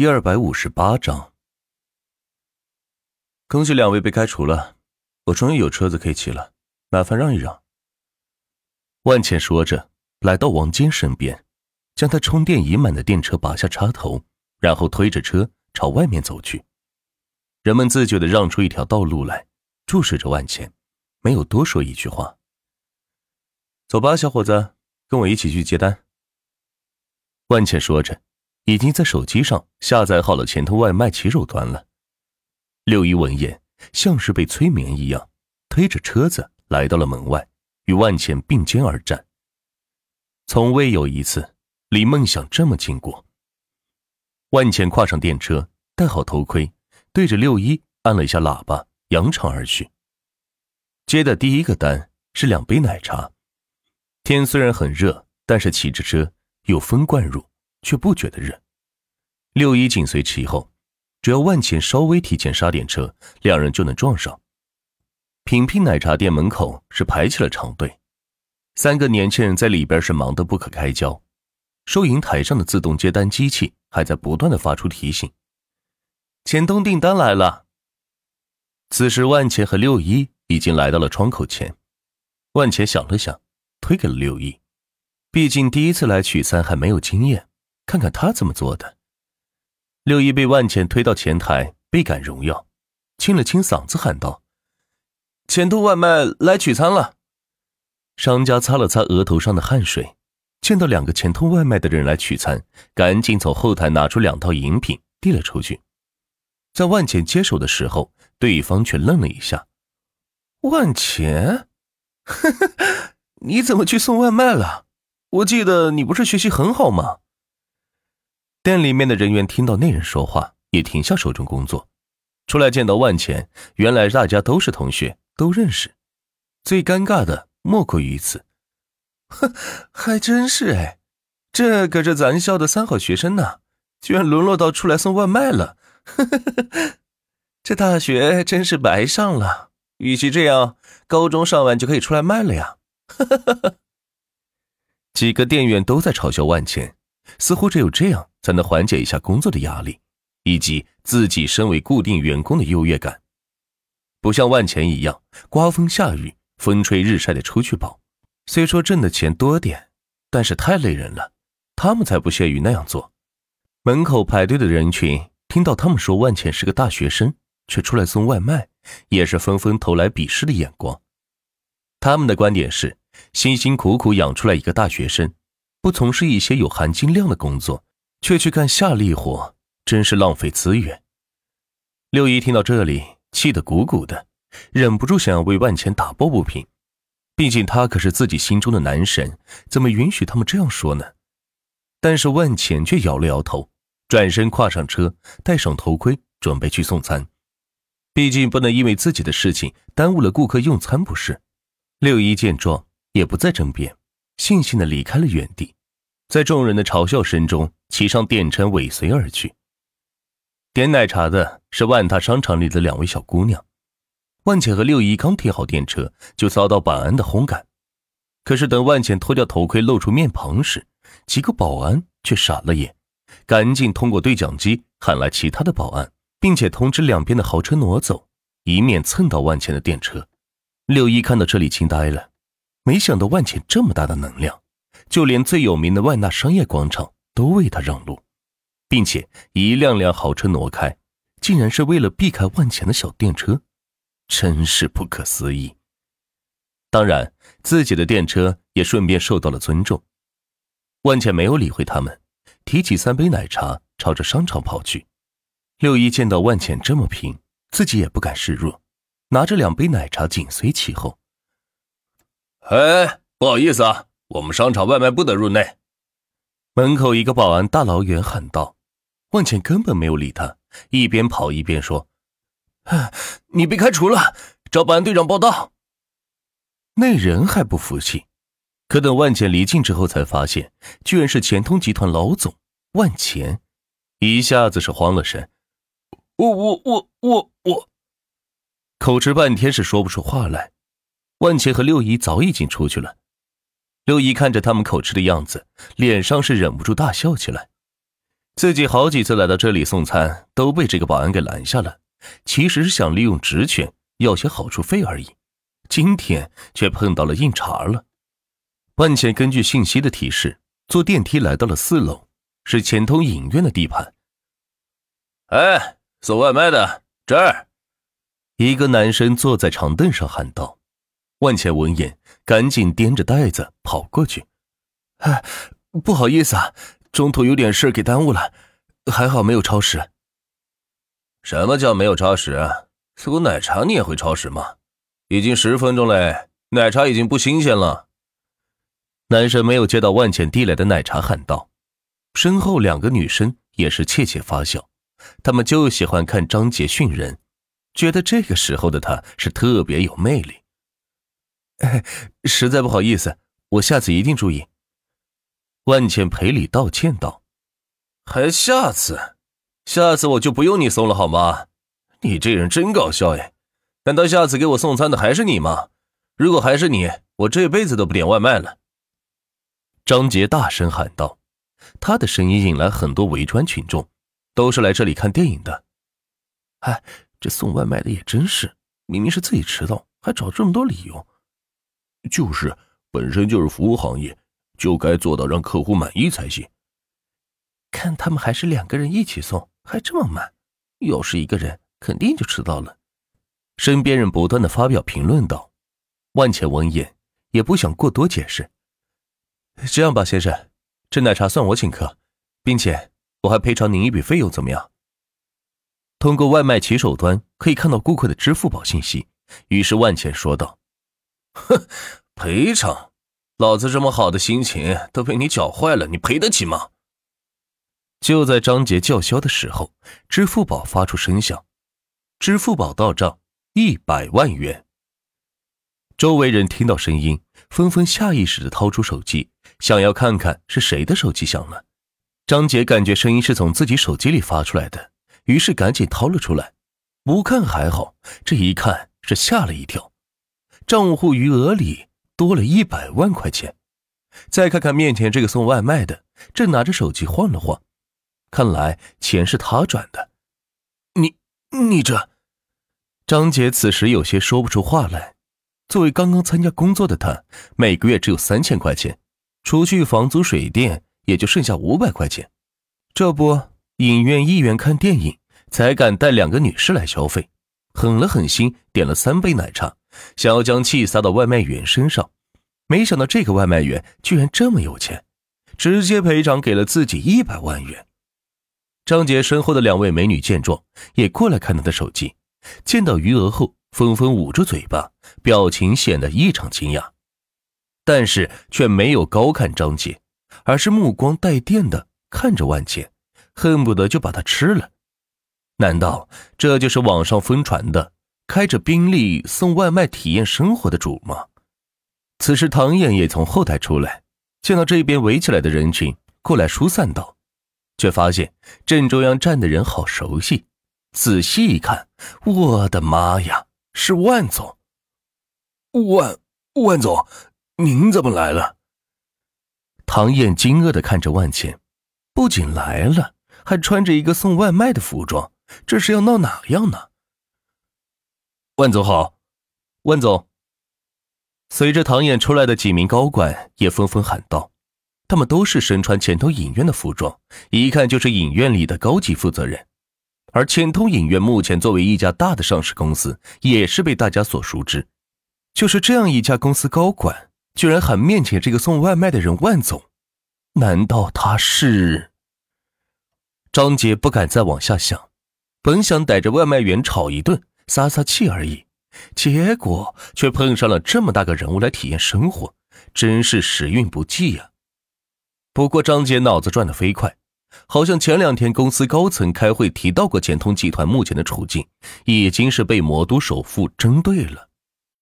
第二百五十八章，恭喜两位被开除了，我终于有车子可以骑了，麻烦让一让。万茜说着，来到王坚身边，将他充电已满的电车拔下插头，然后推着车朝外面走去。人们自觉的让出一条道路来，注视着万茜，没有多说一句话。走吧，小伙子，跟我一起去接单。万茜说着。已经在手机上下载好了前通外卖骑手端了。六一闻言，像是被催眠一样，推着车子来到了门外，与万茜并肩而战。从未有一次离梦想这么近过。万茜跨上电车，戴好头盔，对着六一按了一下喇叭，扬长而去。接的第一个单是两杯奶茶。天虽然很热，但是骑着车有风灌入。却不觉得热，六一紧随其后，只要万茜稍微提前刹点车，两人就能撞上。品品奶茶店门口是排起了长队，三个年轻人在里边是忙得不可开交，收银台上的自动接单机器还在不断的发出提醒：“钱东订单来了。”此时，万茜和六一已经来到了窗口前，万茜想了想，推给了六一，毕竟第一次来取餐还没有经验。看看他怎么做的。六一被万茜推到前台，倍感荣耀，清了清嗓子喊道：“前通外卖来取餐了。”商家擦了擦额头上的汗水，见到两个前通外卖的人来取餐，赶紧从后台拿出两套饮品递了出去。在万茜接手的时候，对方却愣了一下：“万茜，你怎么去送外卖了？我记得你不是学习很好吗？”店里面的人员听到那人说话，也停下手中工作，出来见到万钱。原来大家都是同学，都认识。最尴尬的莫过于此。哼，还真是哎，这可是咱校的三好学生呢，居然沦落到出来送外卖了。这大学真是白上了。与其这样，高中上完就可以出来卖了呀。几个店员都在嘲笑万钱。似乎只有这样才能缓解一下工作的压力，以及自己身为固定员工的优越感。不像万钱一样，刮风下雨、风吹日晒的出去跑，虽说挣的钱多点，但是太累人了。他们才不屑于那样做。门口排队的人群听到他们说万钱是个大学生，却出来送外卖，也是纷纷投来鄙视的眼光。他们的观点是：辛辛苦苦养出来一个大学生。不从事一些有含金量的工作，却去干下力活，真是浪费资源。六一听到这里，气得鼓鼓的，忍不住想要为万钱打抱不平。毕竟他可是自己心中的男神，怎么允许他们这样说呢？但是万钱却摇了摇头，转身跨上车，戴上头盔，准备去送餐。毕竟不能因为自己的事情耽误了顾客用餐，不是？六一见状，也不再争辩。悻悻的离开了原地，在众人的嘲笑声中，骑上电车尾随而去。点奶茶的是万达商场里的两位小姑娘，万茜和六一刚停好电车，就遭到保安的轰赶。可是等万茜脱掉头盔，露出面庞时，几个保安却傻了眼，赶紧通过对讲机喊来其他的保安，并且通知两边的豪车挪走，以免蹭到万茜的电车。六一看到这里，惊呆了。没想到万茜这么大的能量，就连最有名的万纳商业广场都为他让路，并且一辆辆豪车挪开，竟然是为了避开万茜的小电车，真是不可思议。当然，自己的电车也顺便受到了尊重。万茜没有理会他们，提起三杯奶茶，朝着商场跑去。六一见到万茜这么拼，自己也不敢示弱，拿着两杯奶茶紧随其后。哎，不好意思啊，我们商场外卖不得入内。门口一个保安大老远喊道：“万茜根本没有理他，一边跑一边说：‘你被开除了，找保安队长报道。’那人还不服气，可等万茜离近之后，才发现居然是钱通集团老总万钱，一下子是慌了神：‘我我我我我……’口吃半天是说不出话来。”万茜和六姨早已经出去了，六姨看着他们口吃的样子，脸上是忍不住大笑起来。自己好几次来到这里送餐，都被这个保安给拦下了。其实是想利用职权要些好处费而已。今天却碰到了硬茬了。万茜根据信息的提示，坐电梯来到了四楼，是钱通影院的地盘。哎，送外卖的这儿，一个男生坐在长凳上喊道。万茜闻言，赶紧掂着袋子跑过去。哎，不好意思啊，中途有点事给耽误了，还好没有超时。什么叫没有超时？送个奶茶你也会超时吗？已经十分钟嘞，奶茶已经不新鲜了。男生没有接到万茜递来的奶茶，喊道。身后两个女生也是窃窃发笑，他们就喜欢看张杰训人，觉得这个时候的他是特别有魅力。实在不好意思，我下次一定注意。万茜赔礼道歉道：“还下次？下次我就不用你送了好吗？你这人真搞笑哎！”难道下次给我送餐的还是你吗？如果还是你，我这辈子都不点外卖了。张杰大声喊道，他的声音引来很多围观群众，都是来这里看电影的。哎，这送外卖的也真是，明明是自己迟到，还找这么多理由。就是，本身就是服务行业，就该做到让客户满意才行。看他们还是两个人一起送，还这么慢，要是一个人，肯定就迟到了。身边人不断的发表评论道：“万茜闻言也不想过多解释。这样吧，先生，这奶茶算我请客，并且我还赔偿您一笔费用，怎么样？”通过外卖骑手端可以看到顾客的支付宝信息，于是万茜说道：“哼，赔偿？老子这么好的心情都被你搅坏了，你赔得起吗？”就在张杰叫嚣的时候，支付宝发出声响，支付宝到账。一百万元。周围人听到声音，纷纷下意识的掏出手机，想要看看是谁的手机响了。张杰感觉声音是从自己手机里发出来的，于是赶紧掏了出来。不看还好，这一看是吓了一跳，账户余额里多了一百万块钱。再看看面前这个送外卖的，正拿着手机晃了晃，看来钱是他转的。你你这。张杰此时有些说不出话来。作为刚刚参加工作的他，每个月只有三千块钱，除去房租水电，也就剩下五百块钱。这不，影院一元看电影，才敢带两个女士来消费，狠了狠心点了三杯奶茶，想要将气撒到外卖员身上。没想到这个外卖员居然这么有钱，直接赔偿给了自己一百万元。张杰身后的两位美女见状，也过来看他的手机。见到余额后，纷纷捂住嘴巴，表情显得异常惊讶，但是却没有高看张杰，而是目光带电的看着万茜，恨不得就把他吃了。难道这就是网上疯传的开着宾利送外卖体验生活的主吗？此时，唐燕也从后台出来，见到这边围起来的人群，过来疏散道，却发现正中央站的人好熟悉。仔细一看，我的妈呀，是万总！万万总，您怎么来了？唐燕惊愕的看着万茜，不仅来了，还穿着一个送外卖的服装，这是要闹哪样呢？万总好，万总。随着唐燕出来的几名高管也纷纷喊道，他们都是身穿钱通影院的服装，一看就是影院里的高级负责人。而钱通影院目前作为一家大的上市公司，也是被大家所熟知。就是这样一家公司高管，居然喊面前这个送外卖的人万总，难道他是？张杰不敢再往下想，本想逮着外卖员吵一顿撒撒气而已，结果却碰上了这么大个人物来体验生活，真是时运不济呀。不过张杰脑子转得飞快。好像前两天公司高层开会提到过简通集团目前的处境，已经是被魔都首富针对了。